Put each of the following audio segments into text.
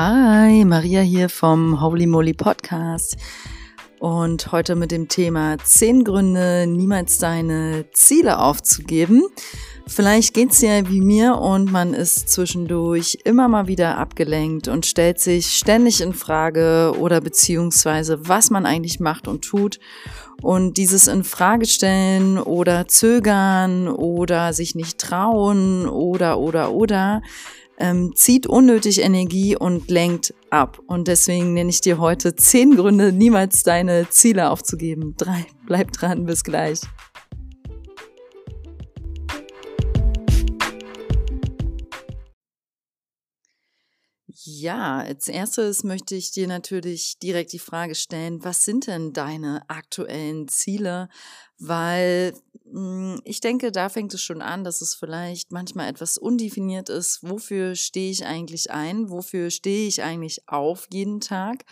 Hi, Maria hier vom Holy Moly Podcast und heute mit dem Thema 10 Gründe, niemals deine Ziele aufzugeben. Vielleicht geht's dir wie mir und man ist zwischendurch immer mal wieder abgelenkt und stellt sich ständig in Frage oder beziehungsweise was man eigentlich macht und tut. Und dieses in Frage stellen oder zögern oder sich nicht trauen oder oder oder ähm, zieht unnötig Energie und lenkt ab. Und deswegen nenne ich dir heute zehn Gründe, niemals deine Ziele aufzugeben. Drei, bleib dran, bis gleich. Ja, als erstes möchte ich dir natürlich direkt die Frage stellen, was sind denn deine aktuellen Ziele? Weil ich denke, da fängt es schon an, dass es vielleicht manchmal etwas undefiniert ist. Wofür stehe ich eigentlich ein? Wofür stehe ich eigentlich auf jeden Tag?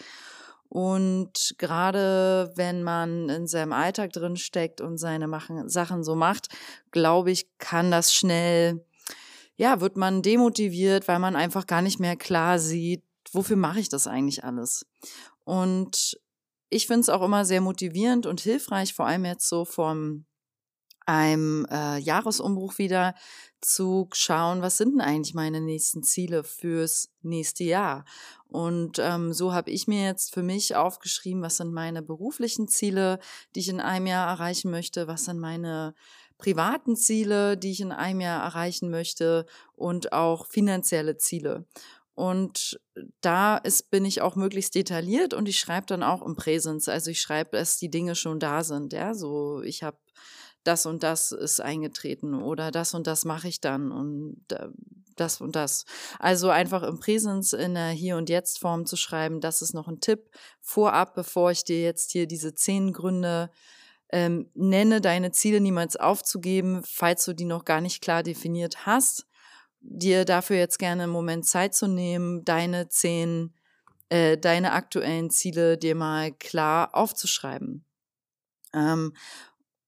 Und gerade wenn man in seinem Alltag drin steckt und seine machen, Sachen so macht, glaube ich, kann das schnell, ja, wird man demotiviert, weil man einfach gar nicht mehr klar sieht, wofür mache ich das eigentlich alles? Und ich finde es auch immer sehr motivierend und hilfreich, vor allem jetzt so vom einem äh, Jahresumbruch wieder zu schauen, was sind denn eigentlich meine nächsten Ziele fürs nächste Jahr. Und ähm, so habe ich mir jetzt für mich aufgeschrieben, was sind meine beruflichen Ziele, die ich in einem Jahr erreichen möchte, was sind meine privaten Ziele, die ich in einem Jahr erreichen möchte und auch finanzielle Ziele. Und da ist, bin ich auch möglichst detailliert und ich schreibe dann auch im Präsens. Also ich schreibe, dass die Dinge schon da sind. Ja, so ich habe das und das ist eingetreten oder das und das mache ich dann und das und das. Also einfach im Präsens in der Hier- und Jetzt-Form zu schreiben, das ist noch ein Tipp vorab, bevor ich dir jetzt hier diese zehn Gründe ähm, nenne, deine Ziele niemals aufzugeben, falls du die noch gar nicht klar definiert hast, dir dafür jetzt gerne einen Moment Zeit zu nehmen, deine zehn, äh, deine aktuellen Ziele dir mal klar aufzuschreiben. Ähm,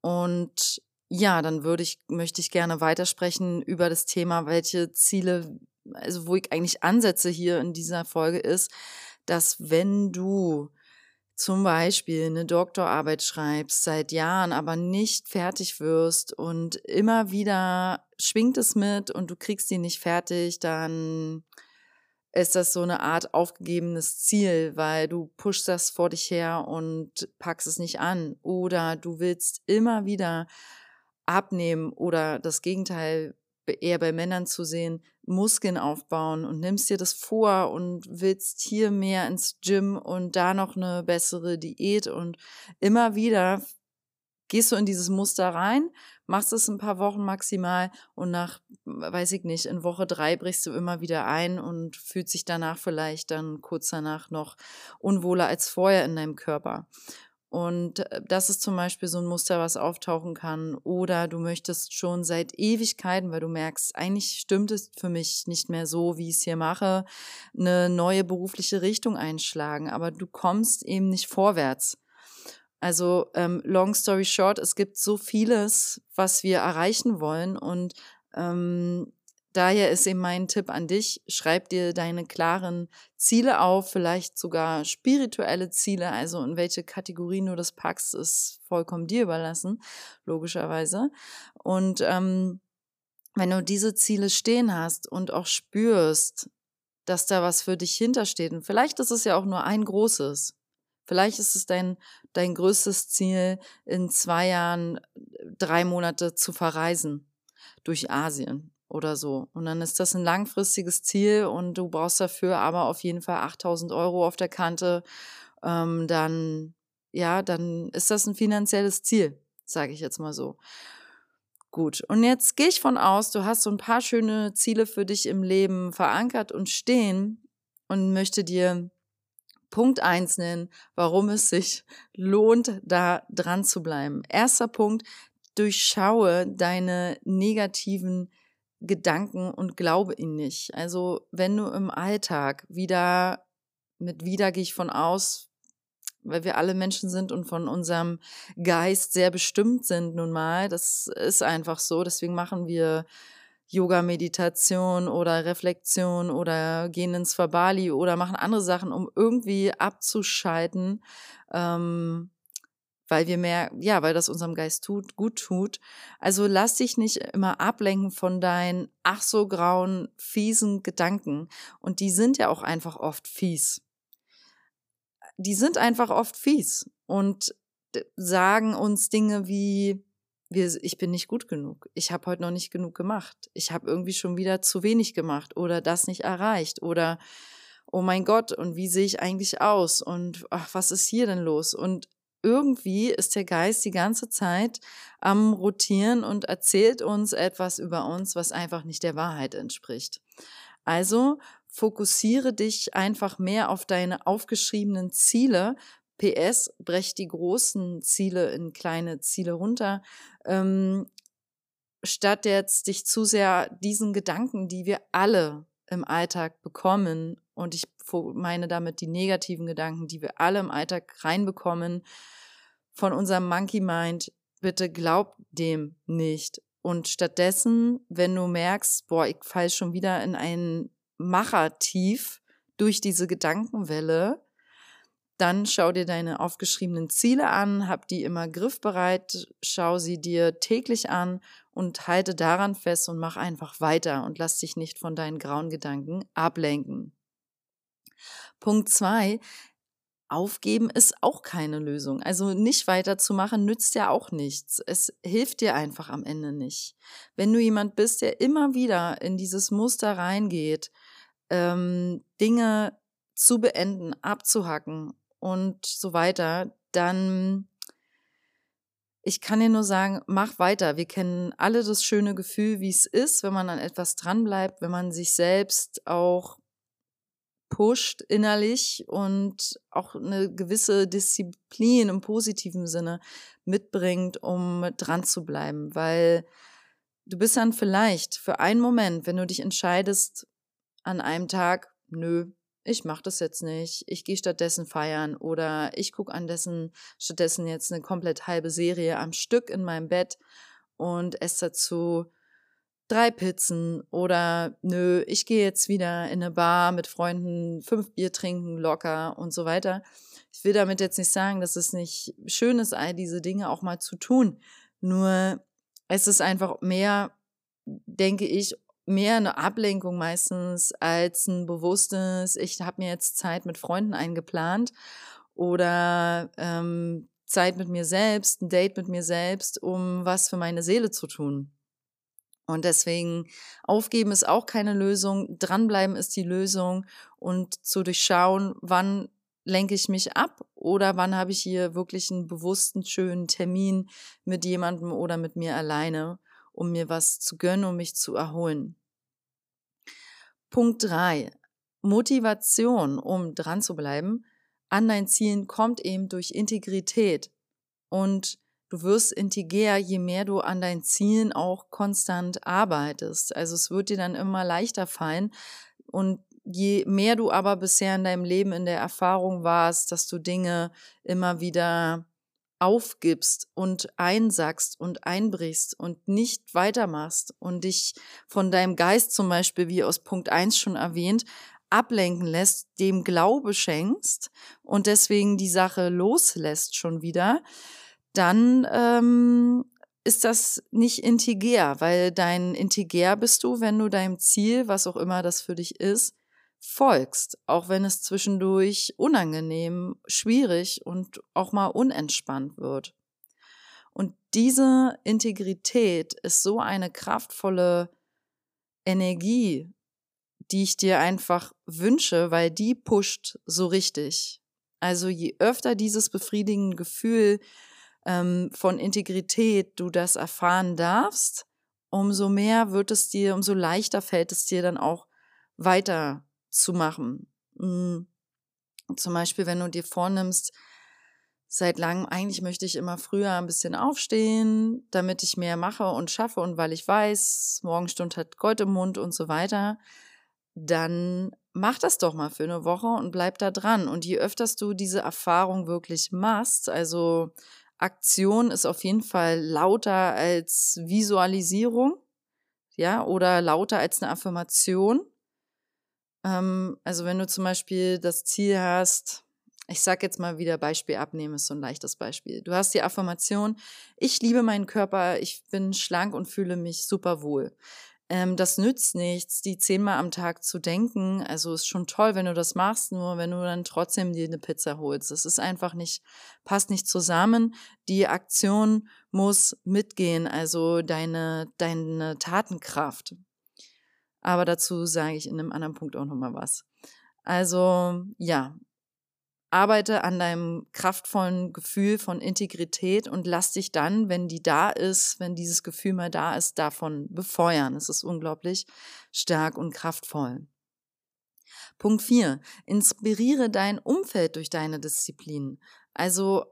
und ja, dann würde ich, möchte ich gerne weitersprechen über das Thema, welche Ziele, also wo ich eigentlich ansetze hier in dieser Folge ist, dass wenn du zum Beispiel eine Doktorarbeit schreibst seit Jahren, aber nicht fertig wirst und immer wieder schwingt es mit und du kriegst die nicht fertig, dann ist das so eine Art aufgegebenes Ziel, weil du pushst das vor dich her und packst es nicht an. Oder du willst immer wieder abnehmen oder das Gegenteil eher bei Männern zu sehen, Muskeln aufbauen und nimmst dir das vor und willst hier mehr ins Gym und da noch eine bessere Diät und immer wieder gehst du in dieses Muster rein, machst es ein paar Wochen maximal und nach, weiß ich nicht, in Woche drei brichst du immer wieder ein und fühlt sich danach vielleicht dann kurz danach noch unwohler als vorher in deinem Körper. Und äh, das ist zum Beispiel so ein Muster, was auftauchen kann. Oder du möchtest schon seit Ewigkeiten, weil du merkst, eigentlich stimmt es für mich nicht mehr so, wie ich es hier mache, eine neue berufliche Richtung einschlagen. Aber du kommst eben nicht vorwärts. Also ähm, long story short, es gibt so vieles, was wir erreichen wollen und ähm, daher ist eben mein Tipp an dich, schreib dir deine klaren Ziele auf, vielleicht sogar spirituelle Ziele, also in welche Kategorien du das packst, ist vollkommen dir überlassen, logischerweise. Und ähm, wenn du diese Ziele stehen hast und auch spürst, dass da was für dich hintersteht, und vielleicht ist es ja auch nur ein großes, Vielleicht ist es dein, dein größtes Ziel, in zwei Jahren drei Monate zu verreisen durch Asien oder so. Und dann ist das ein langfristiges Ziel und du brauchst dafür aber auf jeden Fall 8000 Euro auf der Kante. Ähm, dann, ja, dann ist das ein finanzielles Ziel, sage ich jetzt mal so. Gut, und jetzt gehe ich von aus, du hast so ein paar schöne Ziele für dich im Leben verankert und stehen und möchte dir Punkt eins nennen, warum es sich lohnt, da dran zu bleiben. Erster Punkt, durchschaue deine negativen Gedanken und glaube ihnen nicht. Also wenn du im Alltag wieder, mit wieder gehe ich von aus, weil wir alle Menschen sind und von unserem Geist sehr bestimmt sind nun mal, das ist einfach so, deswegen machen wir Yoga-Meditation oder Reflexion oder gehen ins Verbali oder machen andere Sachen, um irgendwie abzuschalten, ähm, weil wir mehr, ja, weil das unserem Geist tut, gut tut. Also lass dich nicht immer ablenken von deinen ach so grauen, fiesen Gedanken. Und die sind ja auch einfach oft fies. Die sind einfach oft fies und sagen uns Dinge wie, wir, ich bin nicht gut genug, ich habe heute noch nicht genug gemacht, ich habe irgendwie schon wieder zu wenig gemacht oder das nicht erreicht oder oh mein Gott, und wie sehe ich eigentlich aus und ach, was ist hier denn los? Und irgendwie ist der Geist die ganze Zeit am Rotieren und erzählt uns etwas über uns, was einfach nicht der Wahrheit entspricht. Also fokussiere dich einfach mehr auf deine aufgeschriebenen Ziele. PS, brech die großen Ziele in kleine Ziele runter. Ähm, statt jetzt dich zu sehr diesen Gedanken, die wir alle im Alltag bekommen, und ich meine damit die negativen Gedanken, die wir alle im Alltag reinbekommen, von unserem Monkey Mind, bitte glaub dem nicht. Und stattdessen, wenn du merkst, boah, ich fall schon wieder in ein Machertief durch diese Gedankenwelle, dann schau dir deine aufgeschriebenen Ziele an, hab die immer griffbereit, schau sie dir täglich an und halte daran fest und mach einfach weiter und lass dich nicht von deinen grauen Gedanken ablenken. Punkt zwei, aufgeben ist auch keine Lösung. Also nicht weiterzumachen nützt ja auch nichts. Es hilft dir einfach am Ende nicht. Wenn du jemand bist, der immer wieder in dieses Muster reingeht, ähm, Dinge zu beenden, abzuhacken und so weiter, dann ich kann dir nur sagen, mach weiter. Wir kennen alle das schöne Gefühl, wie es ist, wenn man an etwas dranbleibt, wenn man sich selbst auch pusht innerlich und auch eine gewisse Disziplin im positiven Sinne mitbringt, um dran zu bleiben, weil du bist dann vielleicht für einen Moment, wenn du dich entscheidest an einem Tag, nö, ich mache das jetzt nicht, ich gehe stattdessen feiern oder ich gucke andessen stattdessen jetzt eine komplett halbe Serie am Stück in meinem Bett und esse dazu drei Pizzen oder nö, ich gehe jetzt wieder in eine Bar mit Freunden, fünf Bier trinken, locker und so weiter. Ich will damit jetzt nicht sagen, dass es nicht schön ist, all diese Dinge auch mal zu tun. Nur es ist einfach mehr, denke ich, mehr eine Ablenkung meistens als ein bewusstes, ich habe mir jetzt Zeit mit Freunden eingeplant oder ähm, Zeit mit mir selbst, ein Date mit mir selbst, um was für meine Seele zu tun. Und deswegen aufgeben ist auch keine Lösung, dranbleiben ist die Lösung und zu durchschauen, wann lenke ich mich ab oder wann habe ich hier wirklich einen bewussten, schönen Termin mit jemandem oder mit mir alleine, um mir was zu gönnen, um mich zu erholen. Punkt drei: Motivation, um dran zu bleiben, an deinen Zielen kommt eben durch Integrität und du wirst integer, je mehr du an deinen Zielen auch konstant arbeitest. Also es wird dir dann immer leichter fallen. Und je mehr du aber bisher in deinem Leben in der Erfahrung warst, dass du Dinge immer wieder aufgibst und einsackst und einbrichst und nicht weitermachst und dich von deinem Geist zum Beispiel, wie aus Punkt eins schon erwähnt, ablenken lässt, dem Glaube schenkst und deswegen die Sache loslässt schon wieder, dann ähm, ist das nicht integer, weil dein integer bist du, wenn du deinem Ziel, was auch immer das für dich ist, folgst, auch wenn es zwischendurch unangenehm, schwierig und auch mal unentspannt wird. Und diese Integrität ist so eine kraftvolle Energie, die ich dir einfach wünsche, weil die pusht so richtig. Also je öfter dieses befriedigende Gefühl ähm, von Integrität du das erfahren darfst, umso mehr wird es dir, umso leichter fällt es dir dann auch weiter zu machen. Mhm. Zum Beispiel, wenn du dir vornimmst, seit langem, eigentlich möchte ich immer früher ein bisschen aufstehen, damit ich mehr mache und schaffe und weil ich weiß, Morgenstund hat Gold im Mund und so weiter, dann mach das doch mal für eine Woche und bleib da dran. Und je öfters du diese Erfahrung wirklich machst, also Aktion ist auf jeden Fall lauter als Visualisierung. ja, oder lauter als eine Affirmation. Ähm, also wenn du zum Beispiel das Ziel hast, ich sag jetzt mal wieder Beispiel abnehmen, ist so ein leichtes Beispiel. Du hast die Affirmation, ich liebe meinen Körper, ich bin schlank und fühle mich super wohl. Ähm, das nützt nichts, die zehnmal am Tag zu denken. Also ist schon toll, wenn du das machst, nur wenn du dann trotzdem dir eine Pizza holst. Das ist einfach nicht, passt nicht zusammen. Die Aktion muss mitgehen, also deine, deine Tatenkraft. Aber dazu sage ich in einem anderen Punkt auch nochmal was. Also ja, arbeite an deinem kraftvollen Gefühl von Integrität und lass dich dann, wenn die da ist, wenn dieses Gefühl mal da ist, davon befeuern. Es ist unglaublich stark und kraftvoll. Punkt 4. Inspiriere dein Umfeld durch deine Disziplin. Also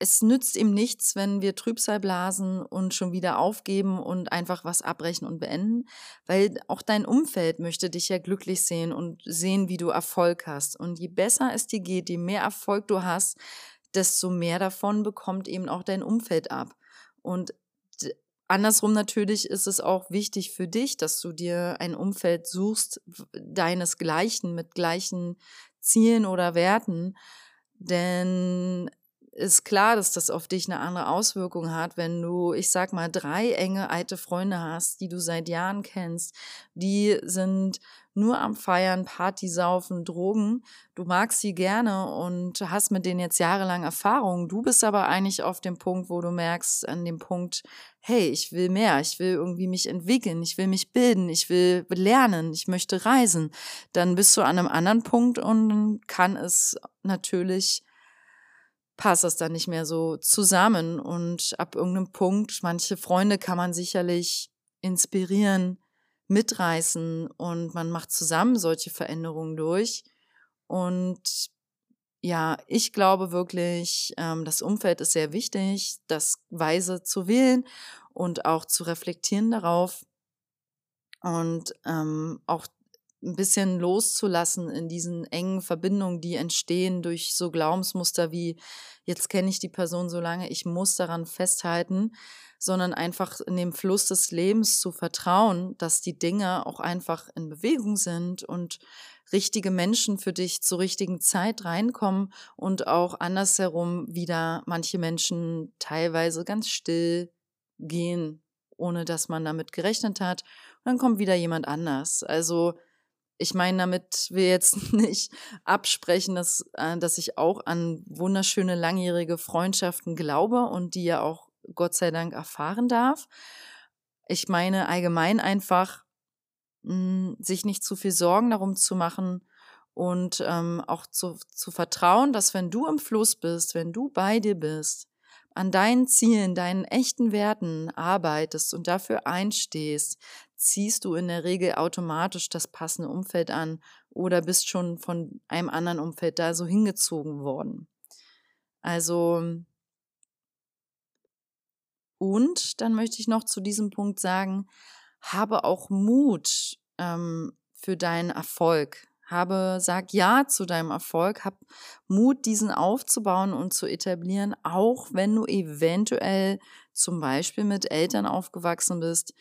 es nützt ihm nichts, wenn wir Trübsal blasen und schon wieder aufgeben und einfach was abbrechen und beenden, weil auch dein Umfeld möchte dich ja glücklich sehen und sehen, wie du Erfolg hast. Und je besser es dir geht, je mehr Erfolg du hast, desto mehr davon bekommt eben auch dein Umfeld ab. Und andersrum natürlich ist es auch wichtig für dich, dass du dir ein Umfeld suchst, deinesgleichen, mit gleichen Zielen oder Werten. Denn ist klar, dass das auf dich eine andere Auswirkung hat, wenn du, ich sag mal, drei enge alte Freunde hast, die du seit Jahren kennst, die sind nur am Feiern, Party saufen, Drogen. Du magst sie gerne und hast mit denen jetzt jahrelang Erfahrung. Du bist aber eigentlich auf dem Punkt, wo du merkst, an dem Punkt, hey, ich will mehr, ich will irgendwie mich entwickeln, ich will mich bilden, ich will lernen, ich möchte reisen. Dann bist du an einem anderen Punkt und kann es natürlich passt das dann nicht mehr so zusammen. Und ab irgendeinem Punkt, manche Freunde kann man sicherlich inspirieren, mitreißen und man macht zusammen solche Veränderungen durch. Und ja, ich glaube wirklich, ähm, das Umfeld ist sehr wichtig, das weise zu wählen und auch zu reflektieren darauf und ähm, auch ein bisschen loszulassen in diesen engen Verbindungen, die entstehen durch so Glaubensmuster wie, jetzt kenne ich die Person so lange, ich muss daran festhalten, sondern einfach in dem Fluss des Lebens zu vertrauen, dass die Dinge auch einfach in Bewegung sind und richtige Menschen für dich zur richtigen Zeit reinkommen und auch andersherum wieder manche Menschen teilweise ganz still gehen, ohne dass man damit gerechnet hat. Und dann kommt wieder jemand anders. Also ich meine, damit wir jetzt nicht absprechen, dass, äh, dass ich auch an wunderschöne langjährige Freundschaften glaube und die ja auch Gott sei Dank erfahren darf. Ich meine allgemein einfach, mh, hm, sich nicht zu viel Sorgen darum zu machen und ähm, auch zu, zu vertrauen, dass wenn du im Fluss bist, wenn du bei dir bist, an deinen Zielen, deinen echten Werten arbeitest und dafür einstehst, ziehst du in der Regel automatisch das passende Umfeld an oder bist schon von einem anderen Umfeld da so hingezogen worden. Also, und dann möchte ich noch zu diesem Punkt sagen, habe auch Mut ähm, für deinen Erfolg. Habe, sag ja zu deinem Erfolg, hab Mut, diesen aufzubauen und zu etablieren, auch wenn du eventuell zum Beispiel mit Eltern aufgewachsen bist,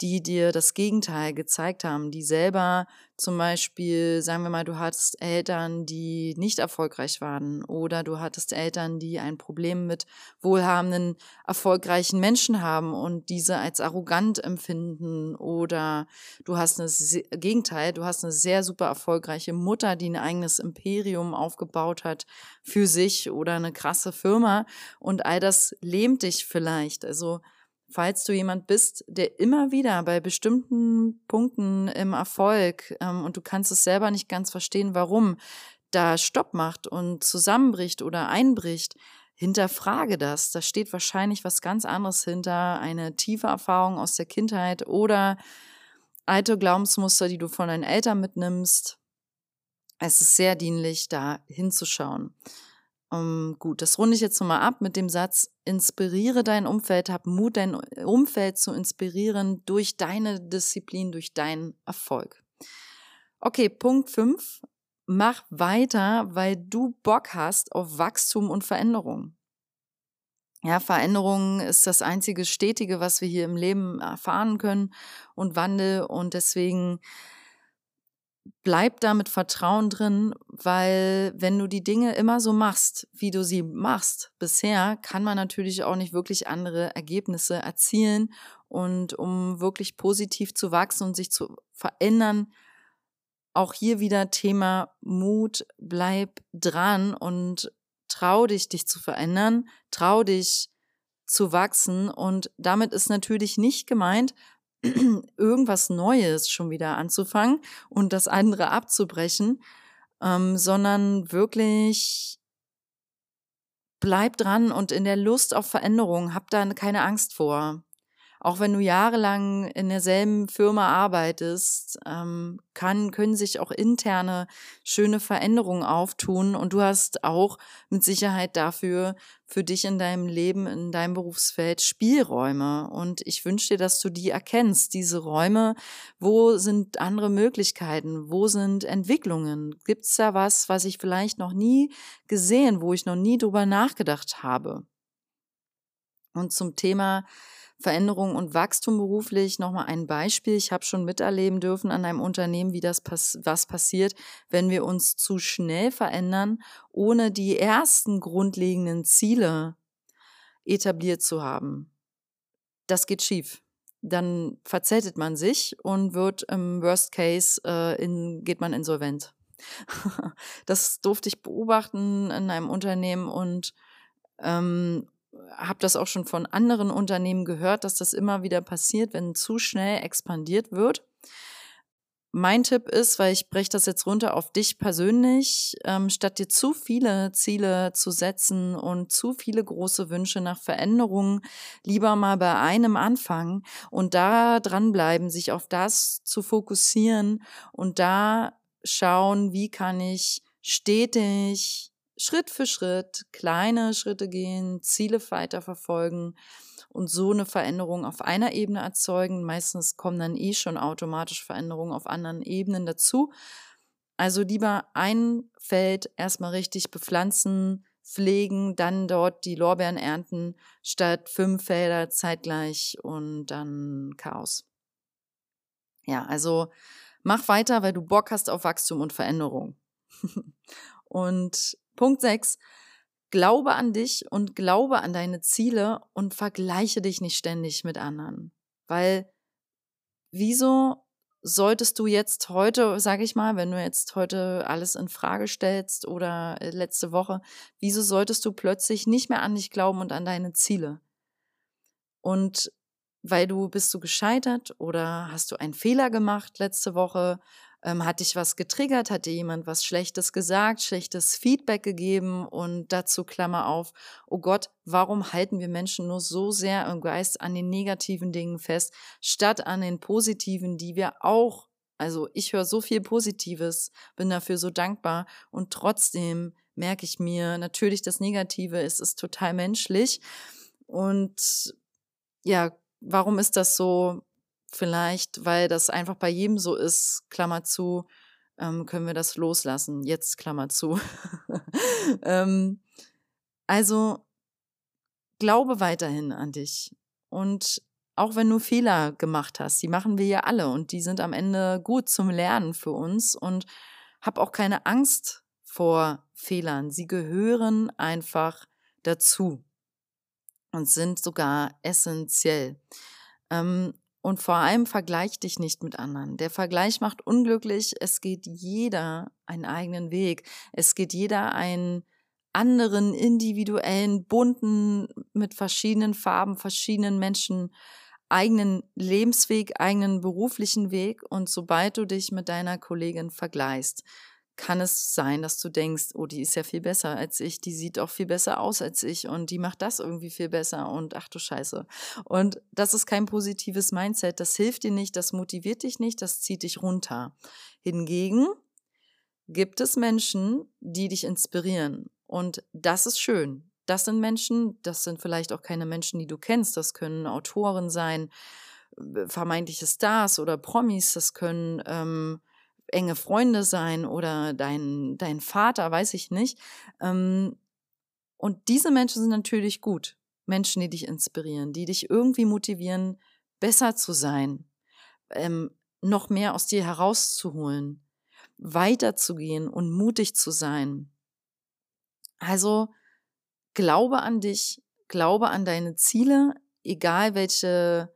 die dir das Gegenteil gezeigt haben, die selber zum Beispiel, sagen wir mal, du hattest Eltern, die nicht erfolgreich waren oder du hattest Eltern, die ein Problem mit wohlhabenden, erfolgreichen Menschen haben und diese als arrogant empfinden oder du hast ein Gegenteil, du hast eine sehr super erfolgreiche Mutter, die ein eigenes Imperium aufgebaut hat für sich oder eine krasse Firma und all das lähmt dich vielleicht. Also falls du jemand bist, der immer wieder bei bestimmten Punkten im Erfolg ähm, und du kannst es selber nicht ganz verstehen, warum, da Stopp macht und zusammenbricht oder einbricht, hinterfrage das. Da steht wahrscheinlich was ganz anderes hinter, eine tiefe Erfahrung aus der Kindheit oder alte Glaubensmuster, die du von deinen Eltern mitnimmst. Es ist sehr dienlich, da hinzuschauen. Um, ähm, gut, das runde ich jetzt nochmal ab mit dem Satz, inspiriere dein Umfeld, hab Mut, dein Umfeld zu inspirieren durch deine Disziplin, durch deinen Erfolg. Okay, Punkt 5. Mach weiter, weil du Bock hast auf Wachstum und Veränderung. Ja, Veränderung ist das einzige Stetige, was wir hier im Leben erfahren können und Wandel. Und deswegen bleib da mit Vertrauen drin, weil wenn du die Dinge immer so machst, wie du sie machst bisher, kann man natürlich auch nicht wirklich andere Ergebnisse erzielen. Und um wirklich positiv zu wachsen und sich zu verändern, auch hier wieder Thema Mut, bleib dran und trau dich, dich zu verändern, trau dich zu wachsen. Und damit ist natürlich nicht gemeint, irgendwas Neues schon wieder anzufangen und das andere abzubrechen, ähm, sondern wirklich bleib dran und in der Lust auf Veränderung, hab da keine Angst vor auch wenn du jahrelang in derselben Firma arbeitest, ähm, kann, können sich auch interne schöne Veränderungen auftun und du hast auch mit Sicherheit dafür für dich in deinem Leben, in deinem Berufsfeld Spielräume. Und ich wünsche dir, dass du die erkennst, diese Räume. Wo sind andere Möglichkeiten? Wo sind Entwicklungen? Gibt es da was, was ich vielleicht noch nie gesehen, wo ich noch nie drüber nachgedacht habe? Und zum Thema Veränderung und Wachstum beruflich. Nochmal ein Beispiel. Ich habe schon miterleben dürfen an einem Unternehmen, wie das pass was passiert, wenn wir uns zu schnell verändern, ohne die ersten grundlegenden Ziele etabliert zu haben. Das geht schief. Dann verzettet man sich und wird im Worst Case äh, in, geht man insolvent. das durfte ich beobachten in einem Unternehmen und ähm, habe das auch schon von anderen Unternehmen gehört, dass das immer wieder passiert, wenn zu schnell expandiert wird. Mein Tipp ist, weil ich breche das jetzt runter auf dich persönlich, ähm, statt dir zu viele Ziele zu setzen und zu viele große Wünsche nach Veränderungen, lieber mal bei einem anfangen und da dranbleiben, sich auf das zu fokussieren und da schauen, wie kann ich stetig Schritt für Schritt kleine Schritte gehen, Ziele weiter verfolgen und so eine Veränderung auf einer Ebene erzeugen. Meistens kommen dann eh schon automatisch Veränderungen auf anderen Ebenen dazu. Also lieber ein Feld erstmal richtig bepflanzen, pflegen, dann dort die Lorbeeren ernten, statt fünf Felder zeitgleich und dann Chaos. Ja, also mach weiter, weil du Bock hast auf Wachstum und Veränderung. und Punkt 6. Glaube an dich und glaube an deine Ziele und vergleiche dich nicht ständig mit anderen. Weil wieso solltest du jetzt heute, sage ich mal, wenn du jetzt heute alles in Frage stellst oder äh, letzte Woche, wieso solltest du plötzlich nicht mehr an dich glauben und an deine Ziele? Und weil du bist du gescheitert oder hast du einen Fehler gemacht letzte Woche ähm, hat dich was getriggert? Hat dir jemand was Schlechtes gesagt, schlechtes Feedback gegeben? Und dazu Klammer auf, oh Gott, warum halten wir Menschen nur so sehr im Geist an den negativen Dingen fest, statt an den positiven, die wir auch, also ich höre so viel Positives, bin dafür so dankbar und trotzdem merke ich mir natürlich das Negative, es ist total menschlich und ja, warum ist das so? Vielleicht, weil das einfach bei jedem so ist, Klammer zu, ähm, können wir das loslassen. Jetzt Klammer zu. ähm, also glaube weiterhin an dich. Und auch wenn du Fehler gemacht hast, die machen wir ja alle und die sind am Ende gut zum Lernen für uns und hab auch keine Angst vor Fehlern. Sie gehören einfach dazu und sind sogar essentiell. Ähm, und vor allem vergleich dich nicht mit anderen. Der Vergleich macht unglücklich. Es geht jeder einen eigenen Weg. Es geht jeder einen anderen, individuellen, bunten, mit verschiedenen Farben, verschiedenen Menschen, eigenen Lebensweg, eigenen beruflichen Weg. Und sobald du dich mit deiner Kollegin vergleichst, kann es sein, dass du denkst, oh, die ist ja viel besser als ich, die sieht auch viel besser aus als ich und die macht das irgendwie viel besser und ach du Scheiße. Und das ist kein positives Mindset, das hilft dir nicht, das motiviert dich nicht, das zieht dich runter. Hingegen gibt es Menschen, die dich inspirieren und das ist schön. Das sind Menschen, das sind vielleicht auch keine Menschen, die du kennst, das können Autoren sein, äh, vermeintliche Stars oder Promis, das können ähm, enge Freunde sein oder dein, dein Vater, weiß ich nicht. Ähm, und diese Menschen sind natürlich gut. Menschen, die dich inspirieren, die dich irgendwie motivieren, besser zu sein, ähm, noch mehr aus dir herauszuholen, weiterzugehen und mutig zu sein. Also glaube an dich, glaube an deine Ziele, egal welche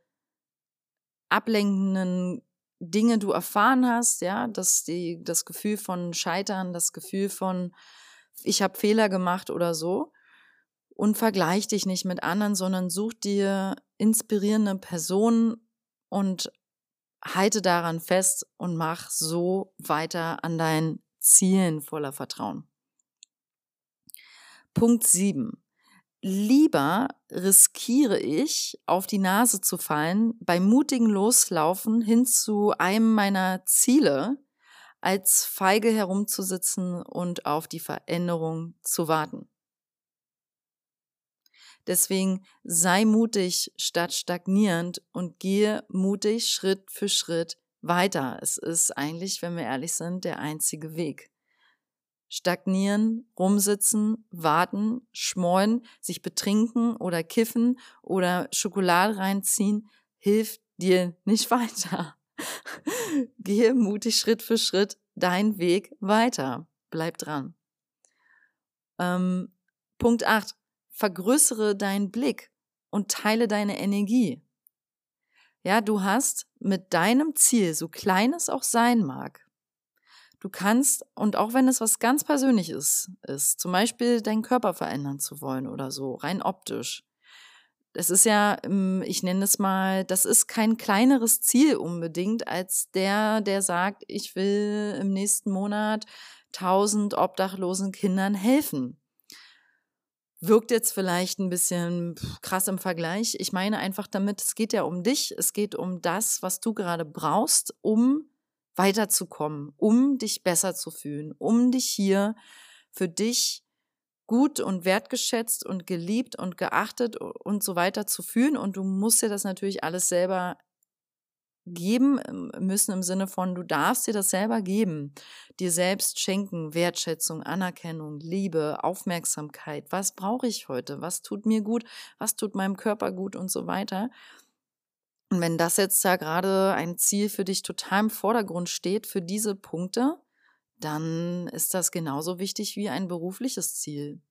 ablenkenden Dinge du erfahren hast, ja, dass die, das Gefühl von Scheitern, das Gefühl von, ich habe Fehler gemacht oder so. Und vergleich dich nicht mit anderen, sondern such dir inspirierende Personen und halte daran fest und mach so weiter an deinen Zielen voller Vertrauen. Punkt 7. Lieber riskiere ich, auf die Nase zu fallen, beim mutigen Loslaufen hin zu einem meiner Ziele, als feige herumzusitzen und auf die Veränderung zu warten. Deswegen sei mutig statt stagnierend und gehe mutig Schritt für Schritt weiter. Es ist eigentlich, wenn wir ehrlich sind, der einzige Weg. Stagnieren, rumsitzen, warten, schmoren, sich betrinken oder kiffen oder Schokolade reinziehen, hilft dir nicht weiter. Gehe mutig Schritt für Schritt deinen Weg weiter. Bleib dran. Ähm, Punkt 8. Vergrößere deinen Blick und teile deine Energie. Ja, du hast mit deinem Ziel, so klein es auch sein mag, Du kannst, und auch wenn es was ganz Persönliches ist, zum Beispiel deinen Körper verändern zu wollen oder so, rein optisch. Das ist ja, ähm, ich nenne es mal, das ist kein kleineres Ziel unbedingt als der, der sagt, ich will im nächsten Monat tausend obdachlosen Kindern helfen. Wirkt jetzt vielleicht ein bisschen krass im Vergleich. Ich meine einfach damit, es geht ja um dich, es geht um das, was du gerade brauchst, um weiterzukommen, um dich besser zu fühlen, um dich hier für dich gut und wertgeschätzt und geliebt und geachtet und so weiter zu fühlen. Und du musst dir das natürlich alles selber geben ähm, müssen im Sinne von, du darfst dir das selber geben, dir selbst schenken, Wertschätzung, Anerkennung, Liebe, Aufmerksamkeit. Was brauche ich heute? Was tut mir gut? Was tut meinem Körper gut und so weiter? Und wenn das jetzt da gerade ein Ziel für dich total im Vordergrund steht, für diese Punkte, dann ist das genauso wichtig wie ein berufliches Ziel.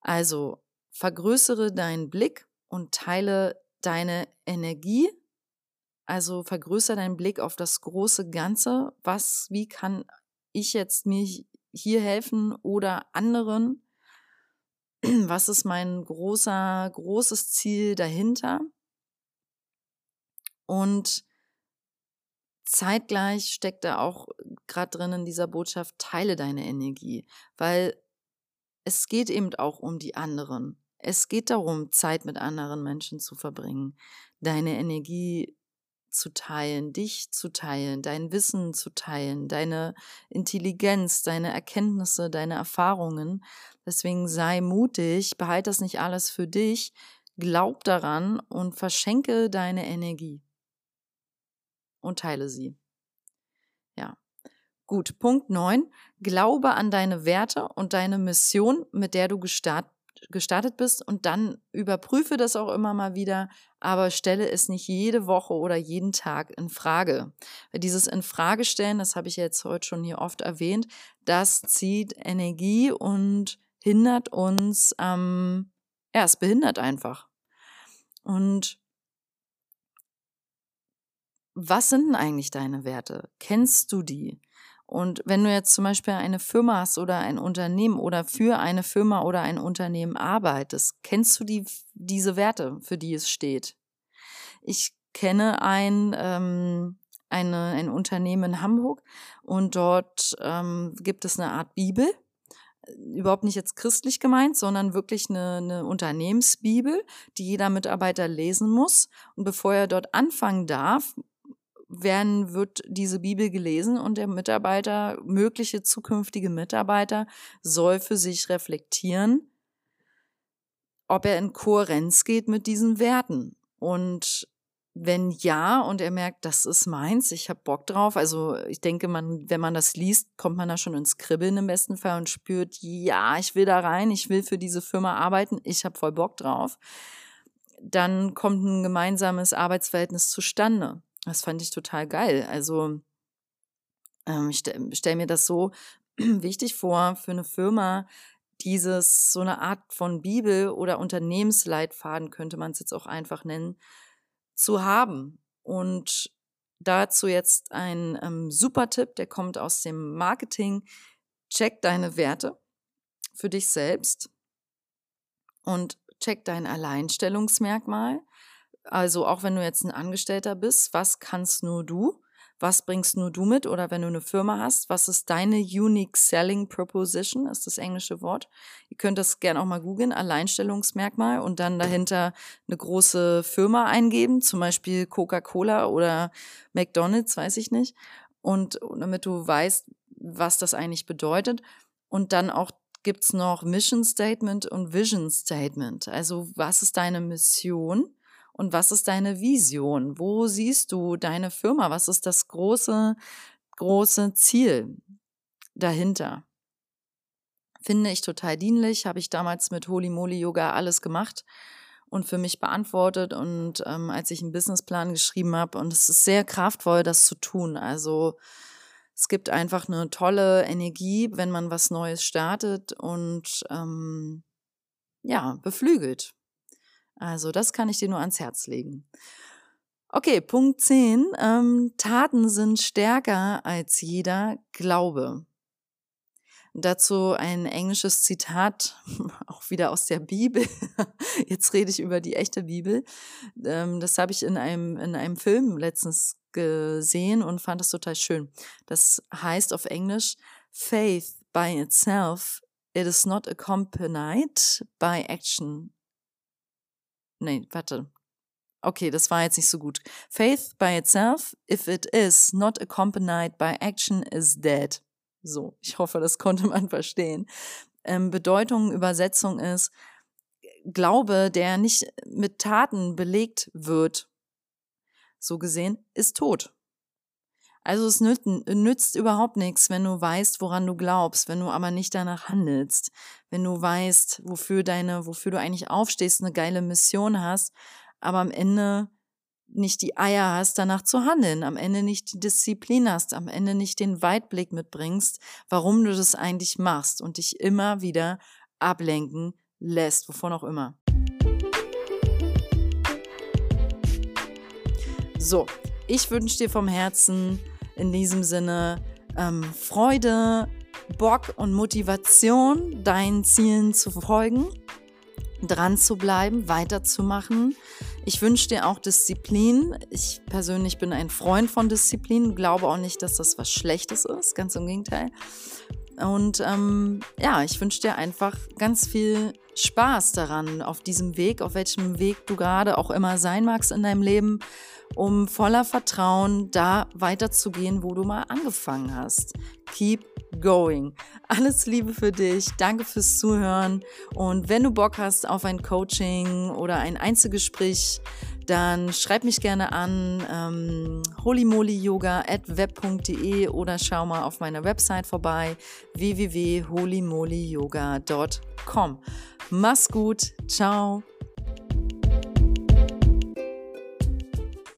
Also vergrößere deinen Blick und teile deine Energie. Also vergrößere deinen Blick auf das große Ganze. Was, wie kann ich jetzt mir hier helfen oder anderen? Was ist mein großer, großes Ziel dahinter? Und zeitgleich steckt da auch gerade drin in dieser Botschaft, teile deine Energie, weil es geht eben auch um die anderen. Es geht darum, Zeit mit anderen Menschen zu verbringen, deine Energie zu teilen, dich zu teilen, dein Wissen zu teilen, deine Intelligenz, deine Erkenntnisse, deine Erfahrungen. Deswegen sei mutig, behalte das nicht alles für dich, glaub daran und verschenke deine Energie und teile sie. Ja. Gut, Punkt 9. Glaube an deine Werte und deine Mission, mit der du gestartet gestartet bist und dann überprüfe das auch immer mal wieder, aber stelle es nicht jede Woche oder jeden Tag in Frage. Dieses in Frage stellen, das habe ich jetzt heute schon hier oft erwähnt, das zieht Energie und hindert uns, ähm, ja, es behindert einfach. Und was sind denn eigentlich deine Werte? Kennst du die? Und wenn du jetzt zum Beispiel eine Firma hast oder ein Unternehmen oder für eine Firma oder ein Unternehmen arbeitest, kennst du die, diese Werte, für die es steht? Ich kenne ein, ähm, eine, ein Unternehmen in Hamburg und dort ähm, gibt es eine Art Bibel überhaupt nicht jetzt christlich gemeint, sondern wirklich eine, eine Unternehmensbibel, die jeder Mitarbeiter lesen muss. Und bevor er dort anfangen darf, werden, wird diese Bibel gelesen und der Mitarbeiter, mögliche zukünftige Mitarbeiter, soll für sich reflektieren, ob er in Kohärenz geht mit diesen Werten. Und wenn ja und er merkt, das ist meins, ich habe Bock drauf. Also ich denke, man, wenn man das liest, kommt man da schon ins Kribbeln im besten Fall und spürt, ja, ich will da rein, ich will für diese Firma arbeiten, ich habe voll Bock drauf. Dann kommt ein gemeinsames Arbeitsverhältnis zustande. Das fand ich total geil. Also ähm, ich stelle stell mir das so wichtig vor für eine Firma, dieses so eine Art von Bibel oder Unternehmensleitfaden könnte man es jetzt auch einfach nennen, zu haben. Und dazu jetzt ein ähm, super Tipp, der kommt aus dem Marketing. Check deine Werte für dich selbst und check dein Alleinstellungsmerkmal. Also auch wenn du jetzt ein Angestellter bist, was kannst nur du? was bringst nur du mit oder wenn du eine Firma hast, was ist deine Unique Selling Proposition, ist das englische Wort. Ihr könnt das gerne auch mal googeln, Alleinstellungsmerkmal und dann dahinter eine große Firma eingeben, zum Beispiel Coca-Cola oder McDonald's, weiß ich nicht. Und damit du weißt, was das eigentlich bedeutet. Und dann auch gibt's noch Mission Statement und Vision Statement. Also was ist deine Mission? Und was ist deine Vision? Wo siehst du deine Firma? Was ist das große, große Ziel dahinter? Finde ich total dienlich. Habe ich damals mit Holy Moly Yoga alles gemacht und für mich beantwortet. Und ähm, als ich einen Businessplan geschrieben habe, und es ist sehr kraftvoll, das zu tun. Also es gibt einfach eine tolle Energie, wenn man was Neues startet und ähm, ja, beflügelt. Also das kann ich dir nur ans Herz legen. Okay, Punkt 10. Ähm, Taten sind stärker als jeder Glaube. Dazu ein englisches Zitat, auch wieder aus der Bibel. Jetzt rede ich über die echte Bibel. Ähm, das habe ich in einem, in einem Film letztens gesehen und fand das total schön. Das heißt auf Englisch, Faith by itself, it is not accompanied by action Nee, warte. Okay, das war jetzt nicht so gut. Faith by itself, if it is not accompanied by action, is dead. So, ich hoffe, das konnte man verstehen. Ähm, Bedeutung, Übersetzung ist, Glaube, der nicht mit Taten belegt wird, so gesehen, ist tot. Also es nützt, nützt überhaupt nichts, wenn du weißt, woran du glaubst, wenn du aber nicht danach handelst, wenn du weißt, wofür deine, wofür du eigentlich aufstehst, eine geile Mission hast, aber am Ende nicht die Eier hast, danach zu handeln, am Ende nicht die Disziplin hast, am Ende nicht den Weitblick mitbringst, warum du das eigentlich machst und dich immer wieder ablenken lässt, wovon auch immer. So, ich wünsche dir vom Herzen in diesem Sinne ähm, Freude, Bock und Motivation, deinen Zielen zu folgen, dran zu bleiben, weiterzumachen. Ich wünsche dir auch Disziplin. Ich persönlich bin ein Freund von Disziplin, glaube auch nicht, dass das was Schlechtes ist, ganz im Gegenteil. Und ähm, ja, ich wünsche dir einfach ganz viel Spaß daran, auf diesem Weg, auf welchem Weg du gerade auch immer sein magst in deinem Leben, um voller Vertrauen da weiterzugehen, wo du mal angefangen hast. Keep going. Alles Liebe für dich. Danke fürs Zuhören. Und wenn du Bock hast auf ein Coaching oder ein Einzelgespräch, dann schreib mich gerne an ähm, holymolyoga.web.de oder schau mal auf meiner Website vorbei www.holymolyoga.com. Mach's gut. Ciao.